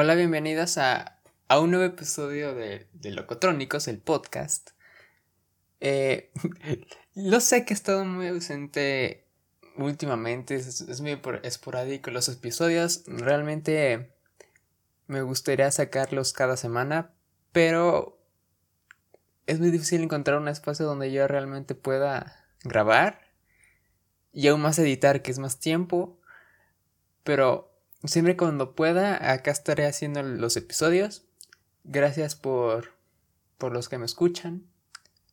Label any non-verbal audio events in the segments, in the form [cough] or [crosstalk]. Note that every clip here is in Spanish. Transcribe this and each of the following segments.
Hola, bienvenidas a, un nuevo episodio de, Locotrónicos, el podcast. Eh, [laughs] lo sé que he estado muy ausente últimamente, es, muy esporádico los episodios. Realmente me gustaría sacarlos cada semana, pero es muy difícil encontrar un espacio donde yo realmente pueda grabar y aún más editar, que es más tiempo. Pero siempre cuando pueda, acá estaré haciendo los episodios. Gracias por, por los que me escuchan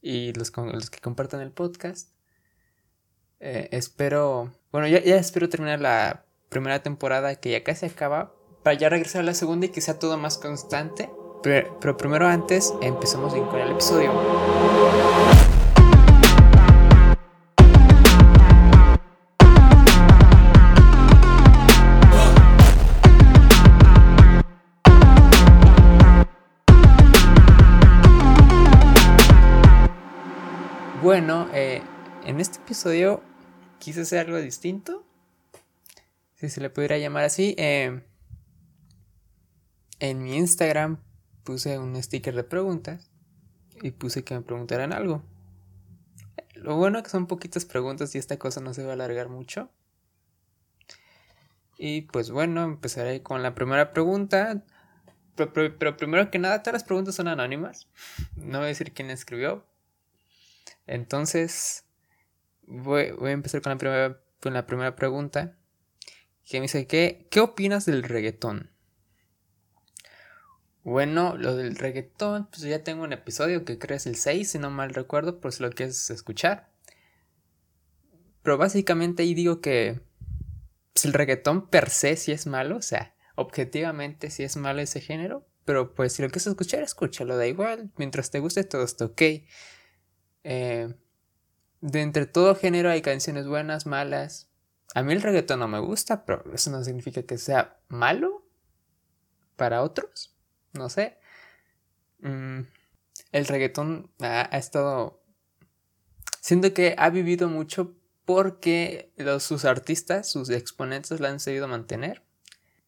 y los, los que compartan el podcast. Eh, espero, bueno, ya, ya espero terminar la primera temporada que ya casi acaba para ya regresar a la segunda y que sea todo más constante. Pero, pero primero antes empezamos con el episodio. Bueno, eh, en este episodio quise hacer algo distinto. Si se le pudiera llamar así. Eh, en mi Instagram puse un sticker de preguntas y puse que me preguntaran algo. Lo bueno es que son poquitas preguntas y esta cosa no se va a alargar mucho. Y pues bueno, empezaré con la primera pregunta. Pero, primero que nada, todas las preguntas son anónimas. No voy a decir quién escribió, entonces, voy, a empezar con la, primera, con la primera pregunta. Que me dice, ¿qué, ¿qué opinas del reggaetón? Bueno, lo del reggaetón, pues ya tengo un episodio que creo es el 6, si no mal recuerdo, por si lo quieres escuchar. Pero básicamente ahí digo que pues el reggaetón per se sí es malo, o sea, objetivamente sí es malo ese género, pero pues si lo quieres escuchar, escúchalo, da igual, mientras te guste todo está ok. Eh, de entre todo género hay canciones buenas, malas. A mí el reggaetón no me gusta, pero eso no significa que sea malo para otros. No sé. Mm, el reggaetón ha, estado... Siento que ha vivido mucho porque los, sus artistas, sus exponentes lo han sabido mantener.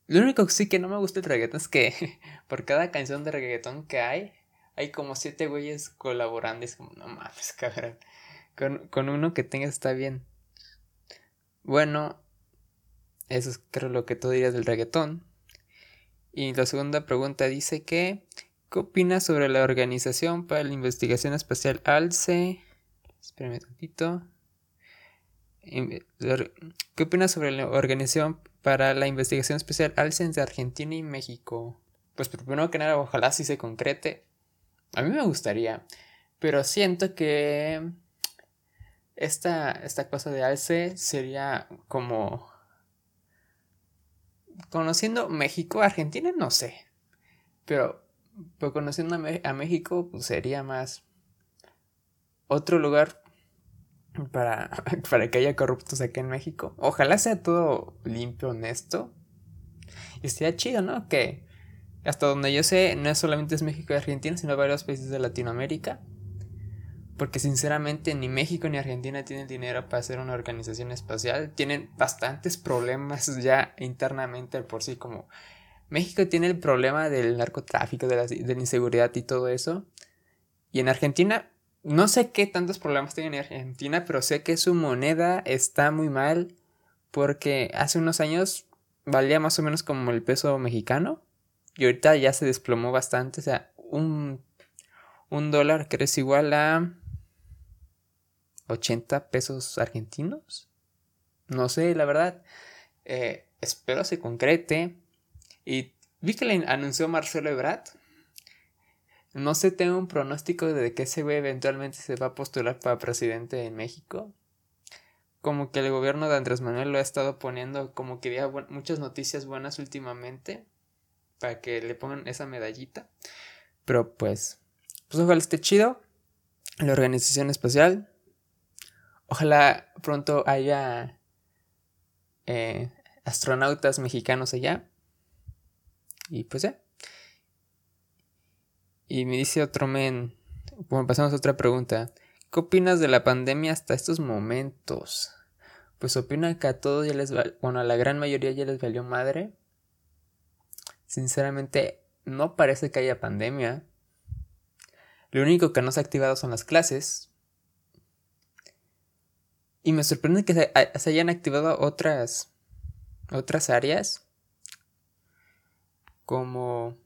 Lo único que sí que no me gusta el reggaetón es que [laughs] por cada canción de reggaetón que hay, hay como siete güeyes colaborando. es como, no mames, cabrón. Con, con uno que tengas está bien. Bueno, eso es creo lo que tú dirías del reggaetón. Y la segunda pregunta dice que, ¿qué opinas sobre la Organización para la Investigación Espacial ALCE? Espérame tantito. ¿Qué opinas sobre la Organización para la Investigación Especial ALCE de Argentina y México? Pues primero que nada, ojalá sí se concrete. A mí me gustaría, pero siento que esta, esta cosa de alce sería como... Conociendo México, Argentina, no sé. Pero, pero conociendo a, México, pues sería más otro lugar para, [laughs] para que haya corruptos aquí en México. Ojalá sea todo limpio, honesto. Y sería chido, ¿no? Que hasta donde yo sé, no solamente es México y Argentina, sino varios países de Latinoamérica. Porque sinceramente ni México ni Argentina tienen dinero para hacer una organización espacial. Tienen bastantes problemas [laughs] ya internamente por sí, como México tiene el problema del narcotráfico, de la, de la inseguridad y todo eso. Y en Argentina, no sé qué tantos problemas tienen en Argentina, pero sé que su moneda está muy mal porque hace unos años valía más o menos como el peso mexicano. Y ahorita ya se desplomó bastante. O sea, un, un dólar que es igual a 80 pesos argentinos. No sé, la verdad. Eh, espero se concrete. Y vi que le anunció Marcelo Ebrard. No sé, tengo un pronóstico de que ese güey eventualmente se va a postular para presidente en México. Como que el gobierno de Andrés Manuel lo ha estado poniendo como que había muchas noticias buenas últimamente para que le pongan esa medallita. Pero pues, pues ojalá esté chido. La organización espacial. Ojalá pronto haya eh, astronautas mexicanos allá. Y pues ya. Y me dice otro men. Bueno, pasamos a otra pregunta. ¿Qué opinas de la pandemia hasta estos momentos? Pues opino que a todos ya les va, bueno, a la gran mayoría ya les valió madre sinceramente no parece que haya pandemia. Lo único que no se ha activado son las clases. Y me sorprende que se, hayan activado otras otras áreas como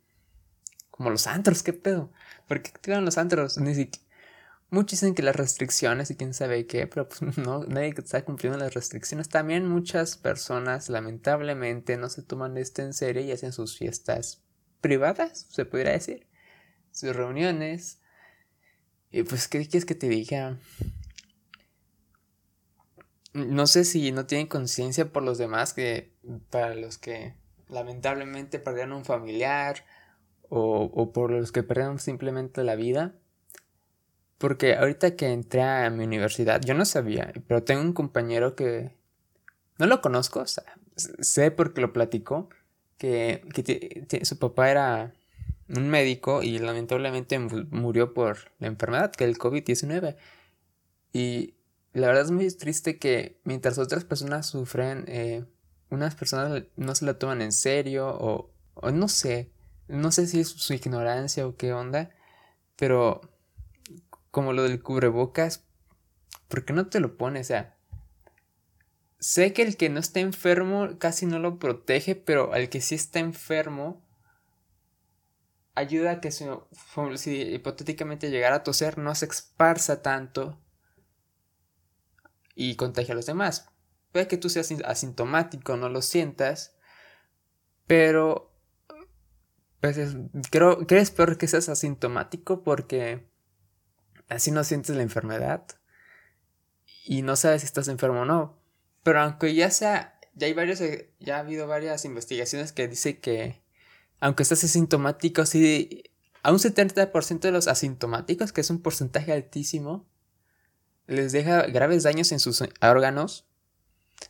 como los antros, qué pedo. ¿Por qué activan los antros? Ni siquiera Muchos dicen que las restricciones y quién sabe qué, pero pues [laughs] no, nadie está cumpliendo las restricciones. También muchas personas lamentablemente no se toman esto en serio y hacen sus fiestas privadas, se podría decir, sus reuniones. Y pues, ¿qué quieres que te diga? No sé si no tienen conciencia por los demás, que para los que lamentablemente perdieron un familiar o, o por los que perdieron simplemente la vida porque ahorita que entré a mi universidad, yo no sabía, pero tengo un compañero que no lo conozco, o sea, sé porque lo platicó, que, su papá era un médico y lamentablemente murió por la enfermedad, que es el COVID-19. Y la verdad es muy triste que mientras otras personas sufren, eh, unas personas no se la toman en serio o, o no sé, no sé si es su ignorancia o qué onda, pero como lo del cubrebocas, ¿por qué no te lo pones? O sea, sé que el que no está enfermo casi no lo protege, pero al que sí está enfermo ayuda a que si, hipotéticamente llegara a toser no se esparza tanto y contagie a los demás. Puede que tú seas asintomático, no lo sientas, pero pues creo que es peor que seas asintomático porque así no sientes la enfermedad y no sabes si estás enfermo o no. Pero aunque ya sea, ya hay varios, eh, ya ha habido varias investigaciones que dicen que aunque estás asintomático, sí, a un 70% de los asintomáticos, que es un porcentaje altísimo, les deja graves daños en sus órganos.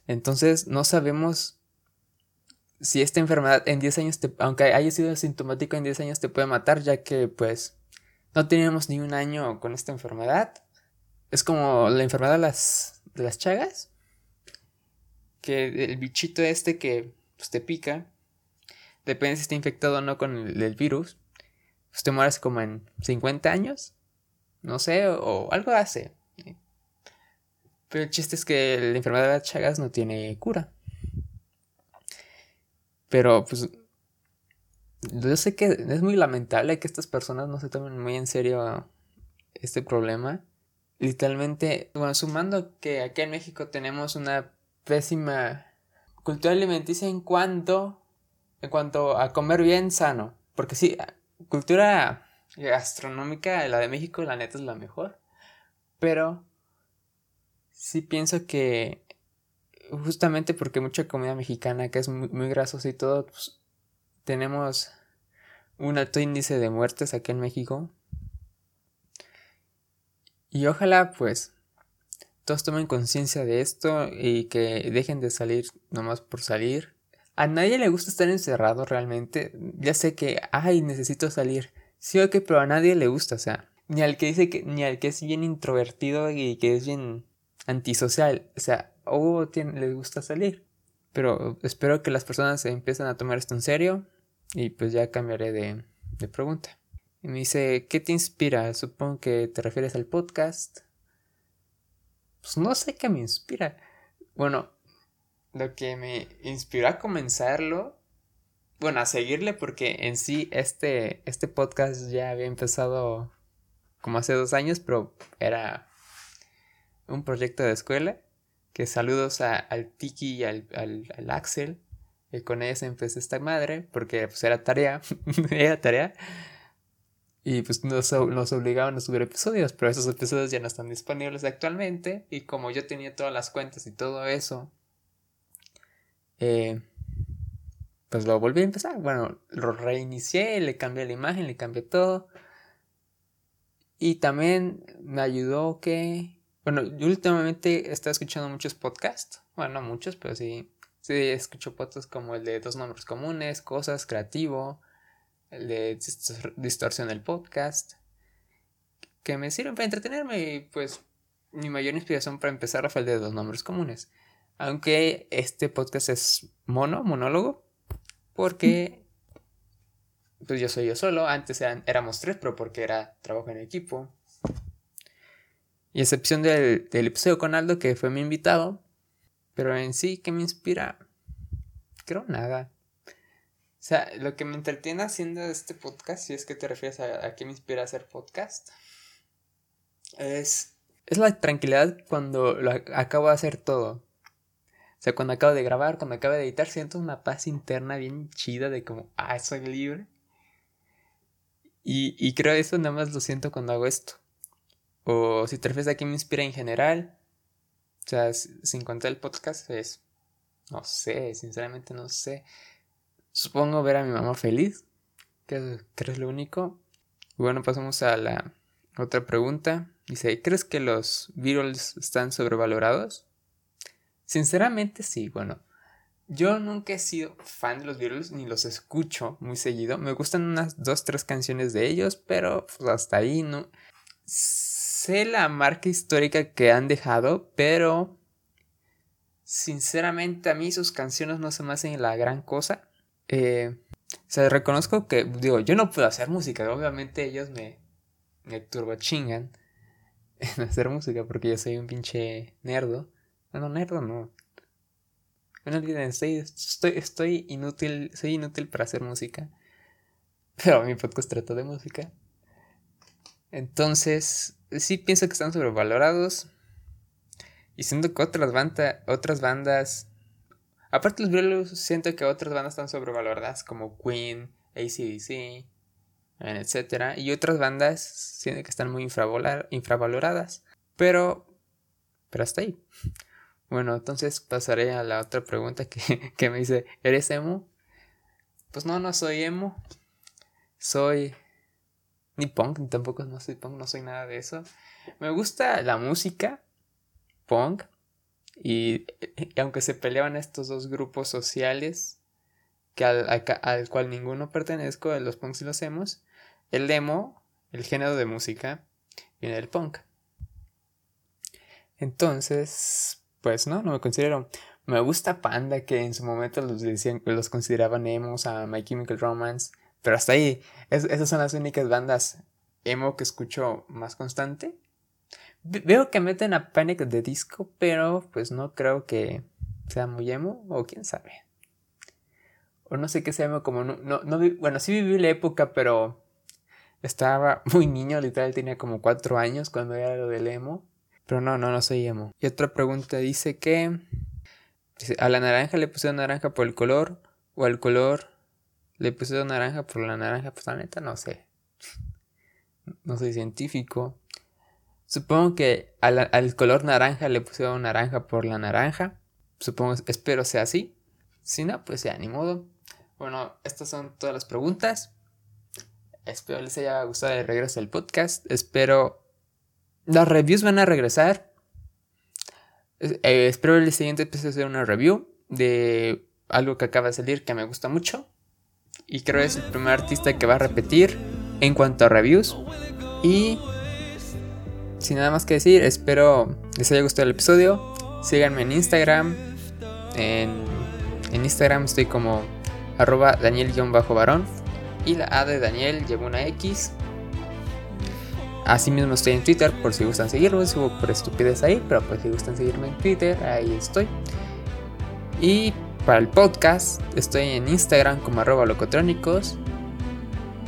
Entonces no sabemos si esta enfermedad en 10 años, aunque haya sido asintomático en 10 años, te puede matar, ya que pues no teníamos ni un año con esta enfermedad. Es como la enfermedad de las, de las chagas. Que el bichito este que pues, te pica. Depende si está infectado o no con el, virus. Pues te mueres como en 50 años. No sé, o, algo hace. Pero el chiste es que la enfermedad de las chagas no tiene cura. Pero pues yo sé que es muy lamentable que estas personas no se tomen muy en serio este problema. Literalmente, bueno, sumando que aquí en México tenemos una pésima cultura alimenticia en cuanto, en cuanto a comer bien sano. Porque sí, cultura gastronómica, la de México, la neta es la mejor. Pero sí pienso que justamente porque mucha comida mexicana que es muy, muy grasosa y todo, pues, tenemos un alto índice de muertes aquí en México. Y ojalá pues todos tomen conciencia de esto y que dejen de salir nomás por salir. A nadie le gusta estar encerrado realmente. Ya sé que, ay, necesito salir. Sí, ok, pero a nadie le gusta, o sea, ni al que dice que, ni al que es bien introvertido y que es bien antisocial, o sea, o tiene, les gusta salir. Pero espero que las personas se empiecen a tomar esto en serio y pues ya cambiaré de, de pregunta. Y me dice, ¿qué te inspira? Supongo que te refieres al podcast. Pues no sé qué me inspira. Bueno, lo que me inspiró a comenzarlo, bueno, a seguirle porque en sí este, este podcast ya había empezado como hace dos años, pero era un proyecto de escuela. Que saludos al Tiki y al, al Axel y con ella empezó esta madre, porque pues era tarea, [laughs] era tarea. Y pues nos, nos, obligaban a subir episodios, pero esos episodios ya no están disponibles actualmente. Y como yo tenía todas las cuentas y todo eso, eh, pues lo volví a empezar. Bueno, lo reinicié, le cambié la imagen, le cambié todo. Y también me ayudó que... Bueno, yo últimamente he escuchando muchos podcasts. Bueno, no muchos, pero sí Sí, escucho podcasts como el de Dos Nombres Comunes, Cosas, Creativo, el de Distorsión del Podcast, que me sirven para entretenerme y pues mi mayor inspiración para empezar fue el de Dos Nombres Comunes. Aunque este podcast es mono, monólogo, porque [laughs] pues yo soy yo solo. Antes éramos tres, pero porque era trabajo en equipo. Y excepción del, del episodio con Aldo, que fue mi invitado. Pero en sí, ¿qué me inspira? Creo nada. O sea, lo que me entretiene haciendo este podcast, si es que te refieres a, a qué me inspira hacer podcast, es, es la tranquilidad cuando lo acabo de hacer todo. O sea, cuando acabo de grabar, cuando acabo de editar, siento una paz interna bien chida de como, ah, soy libre. Y, y creo eso nada más lo siento cuando hago esto. O si te refieres a qué me inspira en general. O sea, sin contar el podcast es... No sé, sinceramente no sé. Supongo ver a mi mamá feliz. Que, es lo único. Bueno, pasamos a la otra pregunta. Dice, ¿crees que los Beatles están sobrevalorados? Sinceramente sí, bueno. Yo nunca he sido fan de los Beatles ni los escucho muy seguido. Me gustan unas dos, tres canciones de ellos, pero pues, hasta ahí no. Sé la marca histórica que han dejado, pero sinceramente a mí sus canciones no se me hacen la gran cosa. Eh, o sea, reconozco que, digo, yo no puedo hacer música, obviamente ellos me, me turbo chingan [laughs] en hacer música porque yo soy un pinche nerdo. No, nerdo no. No olviden, estoy, estoy, estoy inútil, soy inútil para hacer música. [laughs] Pero mi podcast trata de música. Entonces, sí pienso que están sobrevalorados. Y siento que otras, banda, otras bandas. Aparte los Beatles, siento que otras bandas están sobrevaloradas como Queen, ACDC, etc. Y otras bandas siento que están muy infravaloradas. Pero. Pero hasta ahí. Bueno, entonces pasaré a la otra pregunta que, [laughs] que me dice: ¿Eres emo? Pues no, no soy emo. Soy. Ni punk, tampoco no soy punk, no soy nada de eso. Me gusta la música, punk. Y, aunque se peleaban estos dos grupos sociales, que al, al, cual ninguno pertenezco, los punks y los emos, el emo, el género de música, viene del punk. Entonces, pues no, no me considero. Me gusta Panda, que en su momento los decían, los consideraban emos a My Chemical Romance. Pero hasta ahí, esas son las únicas bandas emo que escucho más constante. veo que meten a Panic de disco, pero pues no creo que sea muy emo, o quién sabe. O no sé qué sea emo, como no, no, no bueno, sí viví la época, pero estaba [laughs] muy niño, literal tenía como cuatro años cuando era lo del emo. Pero no, no, no soy emo. Y otra pregunta dice que a la naranja le pusieron naranja por el color o al color le pusieron naranja por la naranja. Pues la neta no sé. No soy científico. Supongo que al, color naranja le pusieron naranja por la naranja. Supongo, espero sea así. Si no, pues ya, ni modo. Bueno, estas son todas las preguntas. Espero les haya gustado el regreso del podcast. Espero las reviews van a regresar. Eh, espero el siguiente episodio hacer una review de algo que acaba de salir que me gusta mucho. Y creo que es el primer artista que va a repetir en cuanto a reviews. Y sin nada más que decir, espero les haya gustado el episodio. Síganme en Instagram. En, en Instagram estoy como arroba daniel-varón. Y la A de Daniel lleva una X. Asimismo estoy en Twitter por si gustan seguirme, subo por estupidez ahí, pero pues si gustan seguirme en Twitter, ahí estoy. Y para el podcast estoy en Instagram como arroba locotrónicos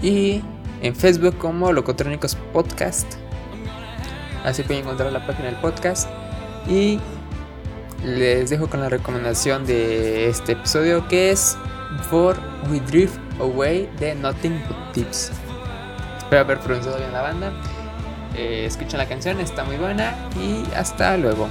y en Facebook como locotrónicos podcast. Así pueden encontrar la página del podcast. Y les dejo con la recomendación de este episodio que es For We Drift Away de Nothing But Tips. Espero haber pronunciado bien la banda. Eh, escuchen la canción, está muy buena y hasta luego.